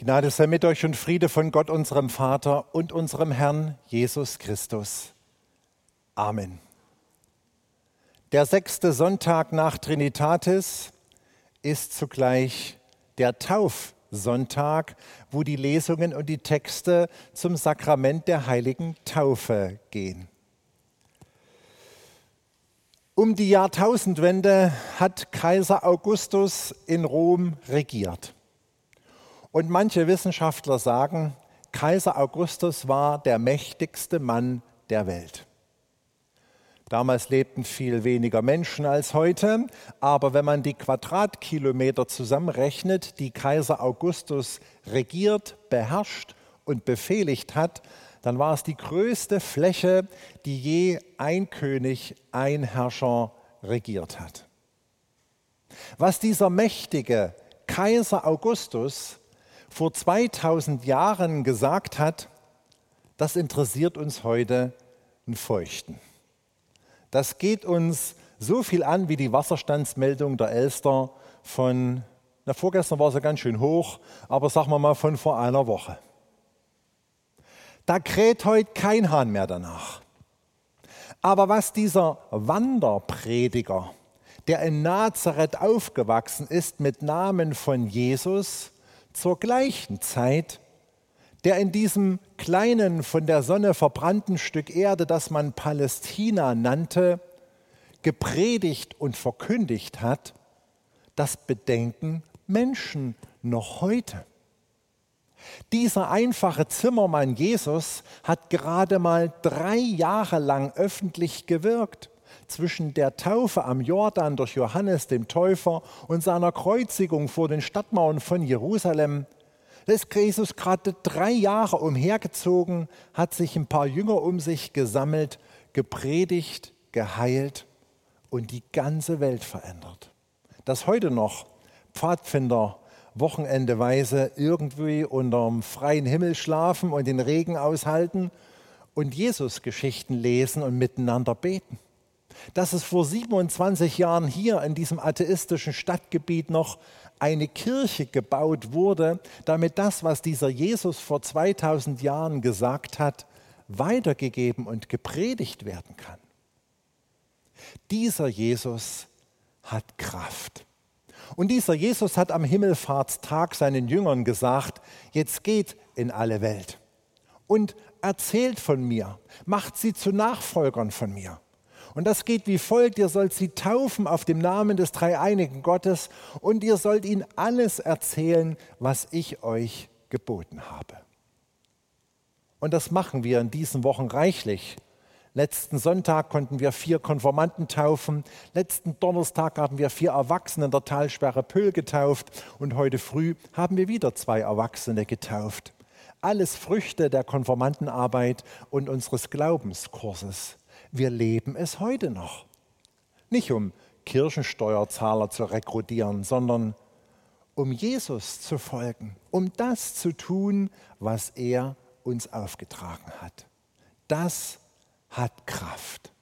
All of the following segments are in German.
Gnade sei mit euch und Friede von Gott, unserem Vater und unserem Herrn Jesus Christus. Amen. Der sechste Sonntag nach Trinitatis ist zugleich der Taufsonntag, wo die Lesungen und die Texte zum Sakrament der heiligen Taufe gehen. Um die Jahrtausendwende hat Kaiser Augustus in Rom regiert. Und manche Wissenschaftler sagen, Kaiser Augustus war der mächtigste Mann der Welt. Damals lebten viel weniger Menschen als heute, aber wenn man die Quadratkilometer zusammenrechnet, die Kaiser Augustus regiert, beherrscht und befehligt hat, dann war es die größte Fläche, die je ein König, ein Herrscher regiert hat. Was dieser mächtige Kaiser Augustus vor 2000 Jahren gesagt hat, das interessiert uns heute einen Feuchten. Das geht uns so viel an wie die Wasserstandsmeldung der Elster von, na vorgestern war sie ganz schön hoch, aber sagen wir mal von vor einer Woche. Da kräht heute kein Hahn mehr danach. Aber was dieser Wanderprediger, der in Nazareth aufgewachsen ist mit Namen von Jesus, zur gleichen Zeit, der in diesem kleinen, von der Sonne verbrannten Stück Erde, das man Palästina nannte, gepredigt und verkündigt hat, das bedenken Menschen noch heute. Dieser einfache Zimmermann Jesus hat gerade mal drei Jahre lang öffentlich gewirkt zwischen der Taufe am Jordan durch Johannes dem Täufer und seiner Kreuzigung vor den Stadtmauern von Jerusalem, ist Jesus gerade drei Jahre umhergezogen, hat sich ein paar Jünger um sich gesammelt, gepredigt, geheilt und die ganze Welt verändert. Dass heute noch Pfadfinder wochenendeweise irgendwie unterm freien Himmel schlafen und den Regen aushalten und Jesus-Geschichten lesen und miteinander beten dass es vor 27 Jahren hier in diesem atheistischen Stadtgebiet noch eine Kirche gebaut wurde, damit das, was dieser Jesus vor 2000 Jahren gesagt hat, weitergegeben und gepredigt werden kann. Dieser Jesus hat Kraft. Und dieser Jesus hat am Himmelfahrtstag seinen Jüngern gesagt, jetzt geht in alle Welt und erzählt von mir, macht sie zu Nachfolgern von mir. Und das geht wie folgt, ihr sollt sie taufen auf dem Namen des dreieinigen Gottes und ihr sollt ihnen alles erzählen, was ich euch geboten habe. Und das machen wir in diesen Wochen reichlich. Letzten Sonntag konnten wir vier Konformanten taufen. Letzten Donnerstag haben wir vier Erwachsene in der Talsperre Pöhl getauft. Und heute früh haben wir wieder zwei Erwachsene getauft. Alles Früchte der Konformantenarbeit und unseres Glaubenskurses. Wir leben es heute noch. Nicht um Kirchensteuerzahler zu rekrutieren, sondern um Jesus zu folgen, um das zu tun, was er uns aufgetragen hat. Das hat Kraft.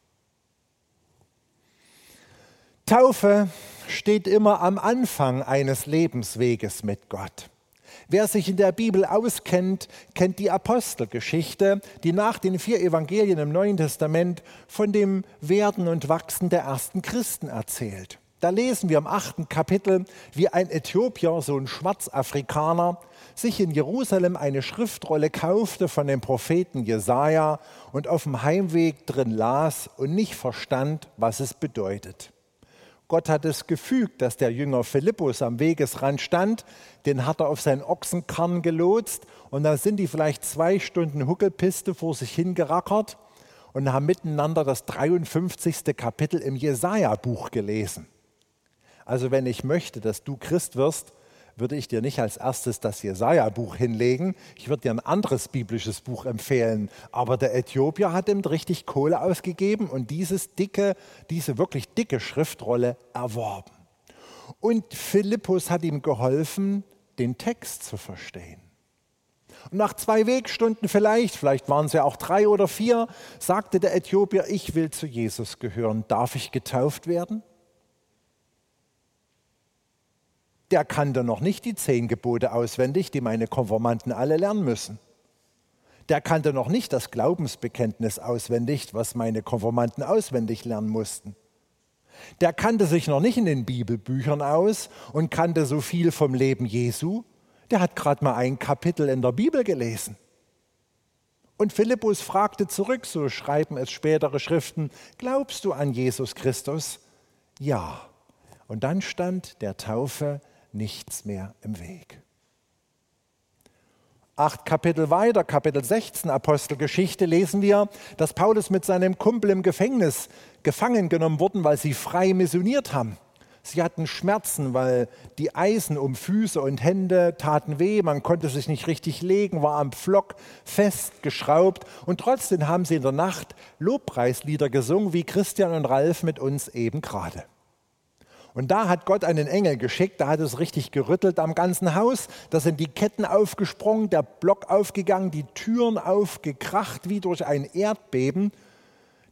Taufe steht immer am Anfang eines Lebensweges mit Gott. Wer sich in der Bibel auskennt, kennt die Apostelgeschichte, die nach den vier Evangelien im Neuen Testament von dem Werden und Wachsen der ersten Christen erzählt. Da lesen wir im achten Kapitel, wie ein Äthiopier, so ein Schwarzafrikaner, sich in Jerusalem eine Schriftrolle kaufte von dem Propheten Jesaja und auf dem Heimweg drin las und nicht verstand, was es bedeutet. Gott hat es gefügt, dass der Jünger Philippus am Wegesrand stand. Den hat er auf seinen Ochsenkarren gelotst. Und dann sind die vielleicht zwei Stunden Huckelpiste vor sich hingerackert und haben miteinander das 53. Kapitel im Jesaja-Buch gelesen. Also, wenn ich möchte, dass du Christ wirst, würde ich dir nicht als erstes das Jesaja-Buch hinlegen. Ich würde dir ein anderes biblisches Buch empfehlen. Aber der Äthiopier hat ihm richtig Kohle ausgegeben und dieses dicke, diese wirklich dicke Schriftrolle erworben. Und Philippus hat ihm geholfen, den Text zu verstehen. Und nach zwei Wegstunden vielleicht, vielleicht waren es ja auch drei oder vier, sagte der Äthiopier, ich will zu Jesus gehören. Darf ich getauft werden? Der kannte noch nicht die zehn Gebote auswendig, die meine Konformanten alle lernen müssen. Der kannte noch nicht das Glaubensbekenntnis auswendig, was meine Konformanten auswendig lernen mussten. Der kannte sich noch nicht in den Bibelbüchern aus und kannte so viel vom Leben Jesu. Der hat gerade mal ein Kapitel in der Bibel gelesen. Und Philippus fragte zurück, so schreiben es spätere Schriften, glaubst du an Jesus Christus? Ja. Und dann stand der Taufe nichts mehr im Weg. Acht Kapitel weiter, Kapitel 16 Apostelgeschichte, lesen wir, dass Paulus mit seinem Kumpel im Gefängnis gefangen genommen wurden, weil sie frei missioniert haben. Sie hatten Schmerzen, weil die Eisen um Füße und Hände taten weh, man konnte sich nicht richtig legen, war am Pflock festgeschraubt und trotzdem haben sie in der Nacht Lobpreislieder gesungen, wie Christian und Ralf mit uns eben gerade. Und da hat Gott einen Engel geschickt, da hat es richtig gerüttelt am ganzen Haus. Da sind die Ketten aufgesprungen, der Block aufgegangen, die Türen aufgekracht wie durch ein Erdbeben.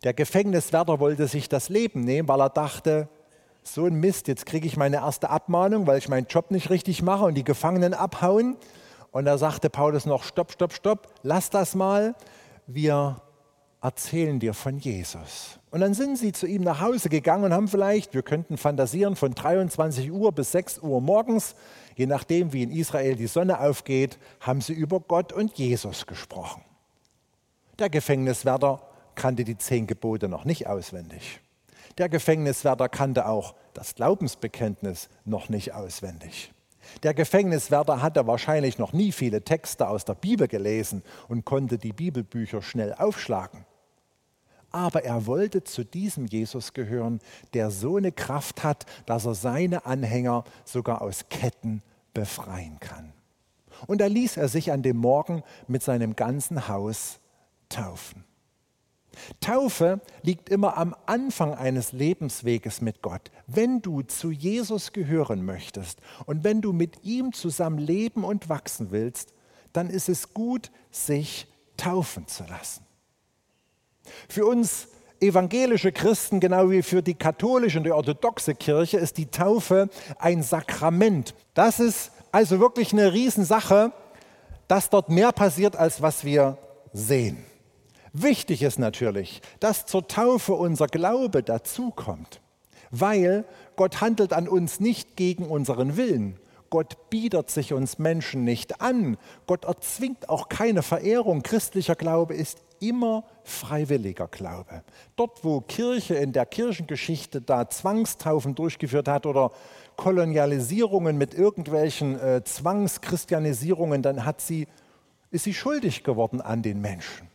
Der Gefängniswärter wollte sich das Leben nehmen, weil er dachte, so ein Mist, jetzt kriege ich meine erste Abmahnung, weil ich meinen Job nicht richtig mache und die Gefangenen abhauen. Und da sagte Paulus noch, stopp, stopp, stopp, lass das mal, wir erzählen dir von Jesus. Und dann sind sie zu ihm nach Hause gegangen und haben vielleicht, wir könnten fantasieren, von 23 Uhr bis 6 Uhr morgens, je nachdem wie in Israel die Sonne aufgeht, haben sie über Gott und Jesus gesprochen. Der Gefängniswärter kannte die zehn Gebote noch nicht auswendig. Der Gefängniswärter kannte auch das Glaubensbekenntnis noch nicht auswendig. Der Gefängniswärter hatte wahrscheinlich noch nie viele Texte aus der Bibel gelesen und konnte die Bibelbücher schnell aufschlagen. Aber er wollte zu diesem Jesus gehören, der so eine Kraft hat, dass er seine Anhänger sogar aus Ketten befreien kann. Und da ließ er sich an dem Morgen mit seinem ganzen Haus taufen. Taufe liegt immer am Anfang eines Lebensweges mit Gott. Wenn du zu Jesus gehören möchtest und wenn du mit ihm zusammen leben und wachsen willst, dann ist es gut, sich taufen zu lassen. Für uns evangelische Christen, genau wie für die katholische und die orthodoxe Kirche, ist die Taufe ein Sakrament. Das ist also wirklich eine Riesensache, dass dort mehr passiert, als was wir sehen. Wichtig ist natürlich, dass zur Taufe unser Glaube dazukommt, weil Gott handelt an uns nicht gegen unseren Willen. Gott bietet sich uns Menschen nicht an. Gott erzwingt auch keine Verehrung. Christlicher Glaube ist immer freiwilliger Glaube. Dort, wo Kirche in der Kirchengeschichte da Zwangstaufen durchgeführt hat oder Kolonialisierungen mit irgendwelchen äh, Zwangschristianisierungen, dann hat sie, ist sie schuldig geworden an den Menschen.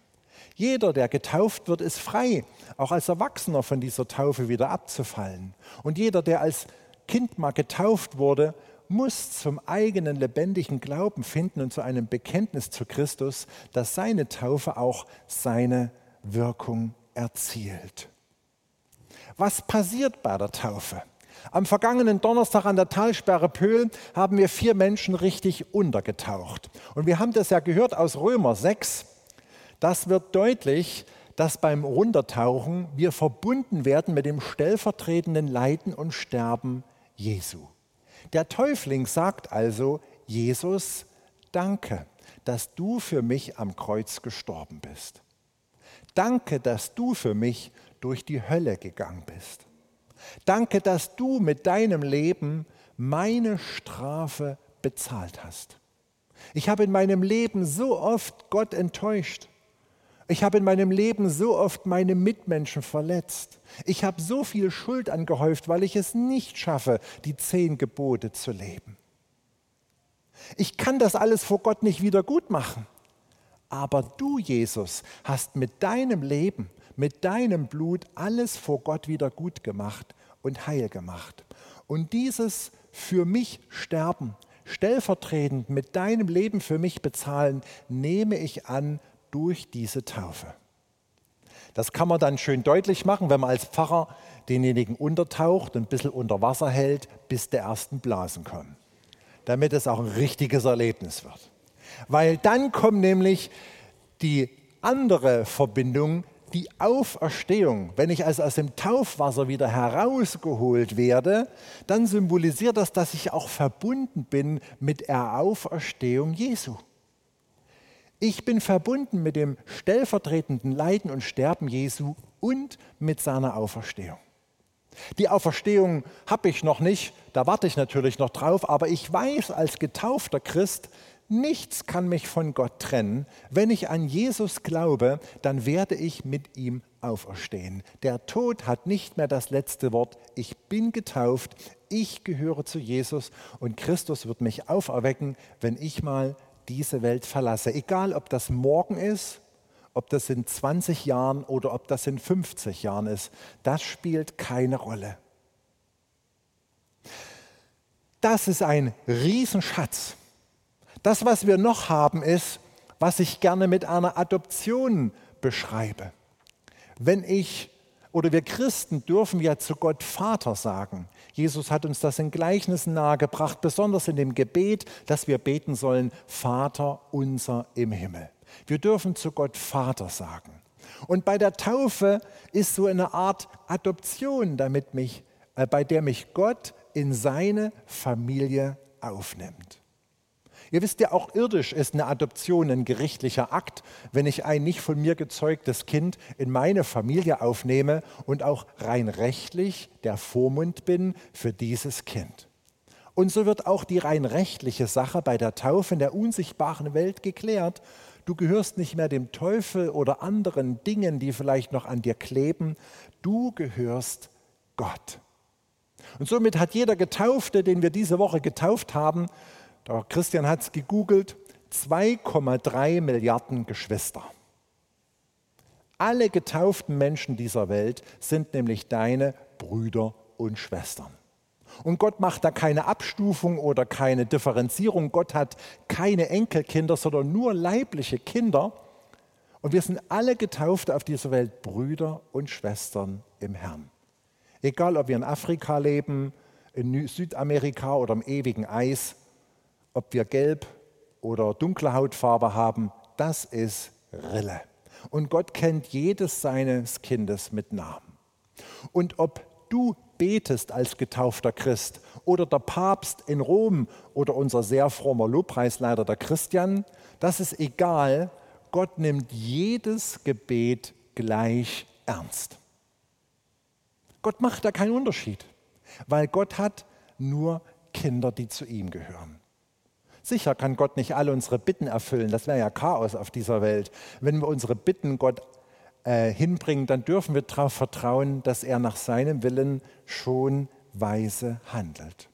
Jeder, der getauft wird, ist frei, auch als Erwachsener von dieser Taufe wieder abzufallen. Und jeder, der als Kind mal getauft wurde, muss zum eigenen lebendigen Glauben finden und zu einem Bekenntnis zu Christus, dass seine Taufe auch seine Wirkung erzielt. Was passiert bei der Taufe? Am vergangenen Donnerstag an der Talsperre Pöhl haben wir vier Menschen richtig untergetaucht. Und wir haben das ja gehört aus Römer 6. Das wird deutlich, dass beim Runtertauchen wir verbunden werden mit dem stellvertretenden Leiden und Sterben Jesu. Der Täufling sagt also, Jesus, danke, dass du für mich am Kreuz gestorben bist. Danke, dass du für mich durch die Hölle gegangen bist. Danke, dass du mit deinem Leben meine Strafe bezahlt hast. Ich habe in meinem Leben so oft Gott enttäuscht. Ich habe in meinem Leben so oft meine Mitmenschen verletzt. Ich habe so viel Schuld angehäuft, weil ich es nicht schaffe, die zehn Gebote zu leben. Ich kann das alles vor Gott nicht wieder gut machen. Aber du, Jesus, hast mit deinem Leben, mit deinem Blut alles vor Gott wieder gut gemacht und heil gemacht. Und dieses für mich sterben, stellvertretend mit deinem Leben für mich bezahlen, nehme ich an durch diese Taufe. Das kann man dann schön deutlich machen, wenn man als Pfarrer denjenigen untertaucht und ein bisschen unter Wasser hält, bis der ersten Blasen kommen, damit es auch ein richtiges Erlebnis wird. Weil dann kommt nämlich die andere Verbindung, die Auferstehung, wenn ich also aus dem Taufwasser wieder herausgeholt werde, dann symbolisiert das, dass ich auch verbunden bin mit der Auferstehung Jesu. Ich bin verbunden mit dem stellvertretenden Leiden und Sterben Jesu und mit seiner Auferstehung. Die Auferstehung habe ich noch nicht, da warte ich natürlich noch drauf, aber ich weiß als getaufter Christ, nichts kann mich von Gott trennen. Wenn ich an Jesus glaube, dann werde ich mit ihm auferstehen. Der Tod hat nicht mehr das letzte Wort. Ich bin getauft, ich gehöre zu Jesus und Christus wird mich auferwecken, wenn ich mal diese Welt verlasse. Egal, ob das morgen ist, ob das in 20 Jahren oder ob das in 50 Jahren ist, das spielt keine Rolle. Das ist ein Riesenschatz. Das, was wir noch haben, ist, was ich gerne mit einer Adoption beschreibe. Wenn ich oder wir Christen dürfen ja zu Gott Vater sagen. Jesus hat uns das in Gleichnissen nahegebracht, besonders in dem Gebet, dass wir beten sollen, Vater unser im Himmel. Wir dürfen zu Gott Vater sagen. Und bei der Taufe ist so eine Art Adoption, damit mich, äh, bei der mich Gott in seine Familie aufnimmt. Ihr wisst ja, auch irdisch ist eine Adoption ein gerichtlicher Akt, wenn ich ein nicht von mir gezeugtes Kind in meine Familie aufnehme und auch rein rechtlich der Vormund bin für dieses Kind. Und so wird auch die rein rechtliche Sache bei der Taufe in der unsichtbaren Welt geklärt. Du gehörst nicht mehr dem Teufel oder anderen Dingen, die vielleicht noch an dir kleben. Du gehörst Gott. Und somit hat jeder Getaufte, den wir diese Woche getauft haben, der Christian hat es gegoogelt, 2,3 Milliarden Geschwister. Alle getauften Menschen dieser Welt sind nämlich deine Brüder und Schwestern. Und Gott macht da keine Abstufung oder keine Differenzierung. Gott hat keine Enkelkinder, sondern nur leibliche Kinder. Und wir sind alle getauft auf dieser Welt Brüder und Schwestern im Herrn. Egal, ob wir in Afrika leben, in Südamerika oder im ewigen Eis, ob wir gelb oder dunkle Hautfarbe haben, das ist Rille. Und Gott kennt jedes seines Kindes mit Namen. Und ob du betest als getaufter Christ oder der Papst in Rom oder unser sehr frommer Lobpreisleiter der Christian, das ist egal. Gott nimmt jedes Gebet gleich ernst. Gott macht da keinen Unterschied, weil Gott hat nur Kinder, die zu ihm gehören. Sicher kann Gott nicht alle unsere Bitten erfüllen, das wäre ja Chaos auf dieser Welt. Wenn wir unsere Bitten Gott äh, hinbringen, dann dürfen wir darauf vertrauen, dass er nach seinem Willen schon weise handelt.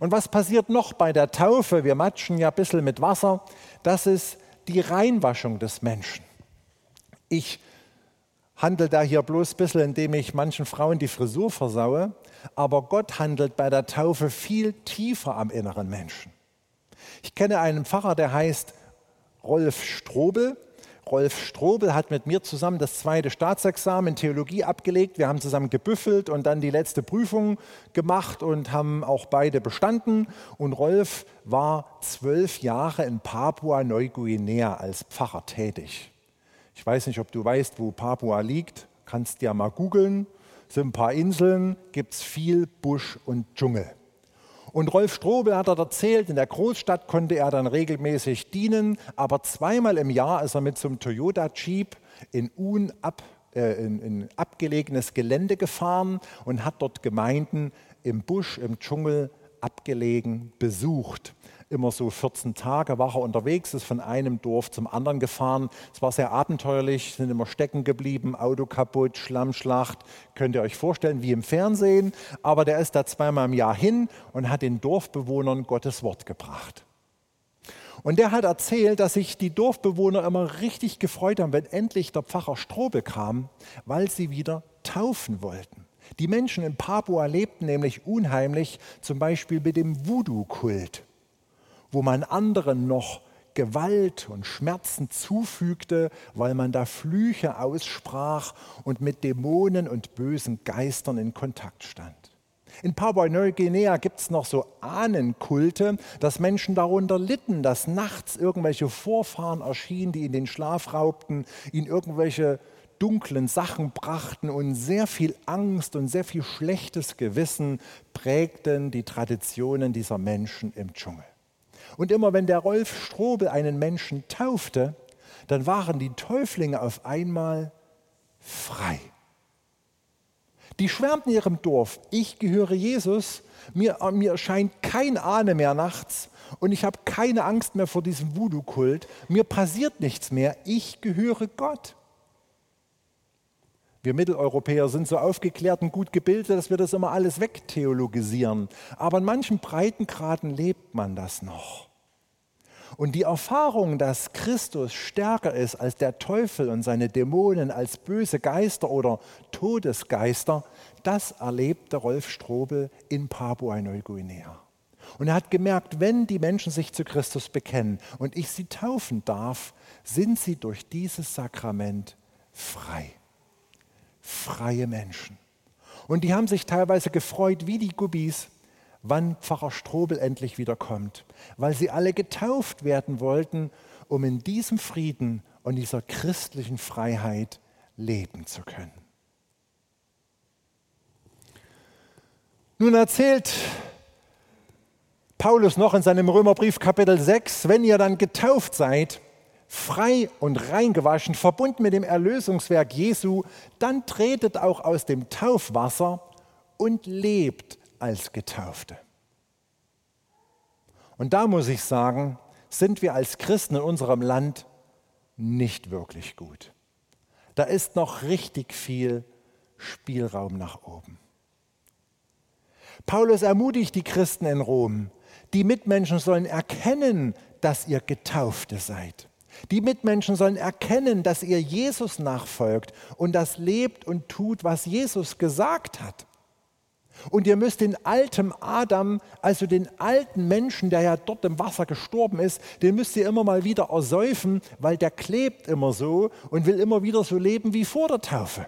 Und was passiert noch bei der Taufe? Wir matschen ja ein bisschen mit Wasser. Das ist die Reinwaschung des Menschen. Ich handle da hier bloß ein bisschen, indem ich manchen Frauen die Frisur versaue, aber Gott handelt bei der Taufe viel tiefer am inneren Menschen. Ich kenne einen Pfarrer, der heißt Rolf Strobel. Rolf Strobel hat mit mir zusammen das zweite Staatsexamen in Theologie abgelegt. Wir haben zusammen gebüffelt und dann die letzte Prüfung gemacht und haben auch beide bestanden. Und Rolf war zwölf Jahre in Papua-Neuguinea als Pfarrer tätig. Ich weiß nicht, ob du weißt, wo Papua liegt. Kannst ja mal googeln. Sind ein paar Inseln, gibt es viel Busch und Dschungel. Und Rolf Strobel hat er erzählt, in der Großstadt konnte er dann regelmäßig dienen, aber zweimal im Jahr ist er mit so einem Toyota Jeep in, unab, äh, in, in abgelegenes Gelände gefahren und hat dort Gemeinden im Busch, im Dschungel abgelegen besucht immer so 14 Tage war er unterwegs, ist von einem Dorf zum anderen gefahren. Es war sehr abenteuerlich, sind immer stecken geblieben, Auto kaputt, Schlammschlacht. Könnt ihr euch vorstellen, wie im Fernsehen. Aber der ist da zweimal im Jahr hin und hat den Dorfbewohnern Gottes Wort gebracht. Und der hat erzählt, dass sich die Dorfbewohner immer richtig gefreut haben, wenn endlich der Pfarrer Strobe kam, weil sie wieder taufen wollten. Die Menschen in Papua lebten nämlich unheimlich, zum Beispiel mit dem Voodoo-Kult wo man anderen noch Gewalt und Schmerzen zufügte, weil man da Flüche aussprach und mit Dämonen und bösen Geistern in Kontakt stand. In Papua-Neuguinea gibt es noch so Ahnenkulte, dass Menschen darunter litten, dass nachts irgendwelche Vorfahren erschienen, die ihnen den Schlaf raubten, ihnen irgendwelche dunklen Sachen brachten und sehr viel Angst und sehr viel schlechtes Gewissen prägten die Traditionen dieser Menschen im Dschungel. Und immer wenn der Rolf Strobel einen Menschen taufte, dann waren die Täuflinge auf einmal frei. Die schwärmten ihrem Dorf, ich gehöre Jesus, mir, mir erscheint kein Ahne mehr nachts. Und ich habe keine Angst mehr vor diesem Voodoo-Kult, mir passiert nichts mehr, ich gehöre Gott. Wir Mitteleuropäer sind so aufgeklärt und gut gebildet, dass wir das immer alles wegtheologisieren. Aber in manchen Breitengraden lebt man das noch. Und die Erfahrung, dass Christus stärker ist als der Teufel und seine Dämonen, als böse Geister oder Todesgeister, das erlebte Rolf Strobel in Papua-Neuguinea. Und er hat gemerkt, wenn die Menschen sich zu Christus bekennen und ich sie taufen darf, sind sie durch dieses Sakrament frei freie Menschen. Und die haben sich teilweise gefreut wie die Gubbis, wann Pfarrer Strobel endlich wiederkommt, weil sie alle getauft werden wollten, um in diesem Frieden und dieser christlichen Freiheit leben zu können. Nun erzählt Paulus noch in seinem Römerbrief Kapitel 6, wenn ihr dann getauft seid, frei und reingewaschen, verbunden mit dem Erlösungswerk Jesu, dann tretet auch aus dem Taufwasser und lebt als Getaufte. Und da muss ich sagen, sind wir als Christen in unserem Land nicht wirklich gut. Da ist noch richtig viel Spielraum nach oben. Paulus ermutigt die Christen in Rom, die Mitmenschen sollen erkennen, dass ihr Getaufte seid. Die Mitmenschen sollen erkennen, dass ihr Jesus nachfolgt und das lebt und tut, was Jesus gesagt hat. Und ihr müsst den alten Adam, also den alten Menschen, der ja dort im Wasser gestorben ist, den müsst ihr immer mal wieder ersäufen, weil der klebt immer so und will immer wieder so leben wie vor der Taufe.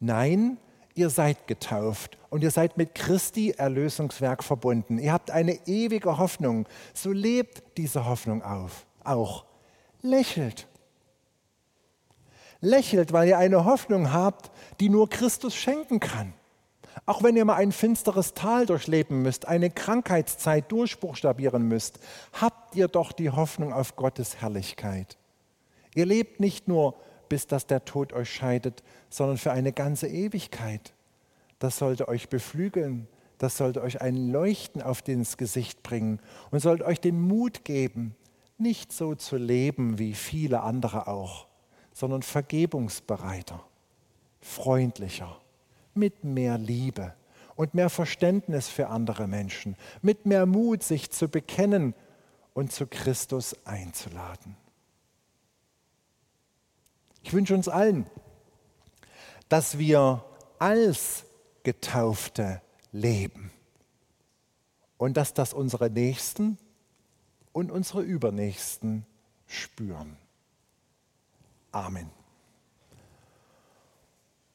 Nein, ihr seid getauft und ihr seid mit Christi Erlösungswerk verbunden. Ihr habt eine ewige Hoffnung. So lebt diese Hoffnung auf auch lächelt. Lächelt, weil ihr eine Hoffnung habt, die nur Christus schenken kann. Auch wenn ihr mal ein finsteres Tal durchleben müsst, eine Krankheitszeit durchbuchstabieren müsst, habt ihr doch die Hoffnung auf Gottes Herrlichkeit. Ihr lebt nicht nur, bis dass der Tod euch scheidet, sondern für eine ganze Ewigkeit. Das sollte euch beflügeln, das sollte euch ein Leuchten auf das Gesicht bringen und sollte euch den Mut geben, nicht so zu leben wie viele andere auch, sondern vergebungsbereiter, freundlicher, mit mehr Liebe und mehr Verständnis für andere Menschen, mit mehr Mut, sich zu bekennen und zu Christus einzuladen. Ich wünsche uns allen, dass wir als Getaufte leben und dass das unsere Nächsten und unsere Übernächsten spüren. Amen.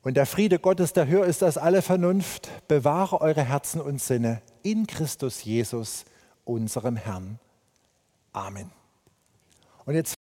Und der Friede Gottes, der höher ist als alle Vernunft, bewahre eure Herzen und Sinne in Christus Jesus, unserem Herrn. Amen. Und jetzt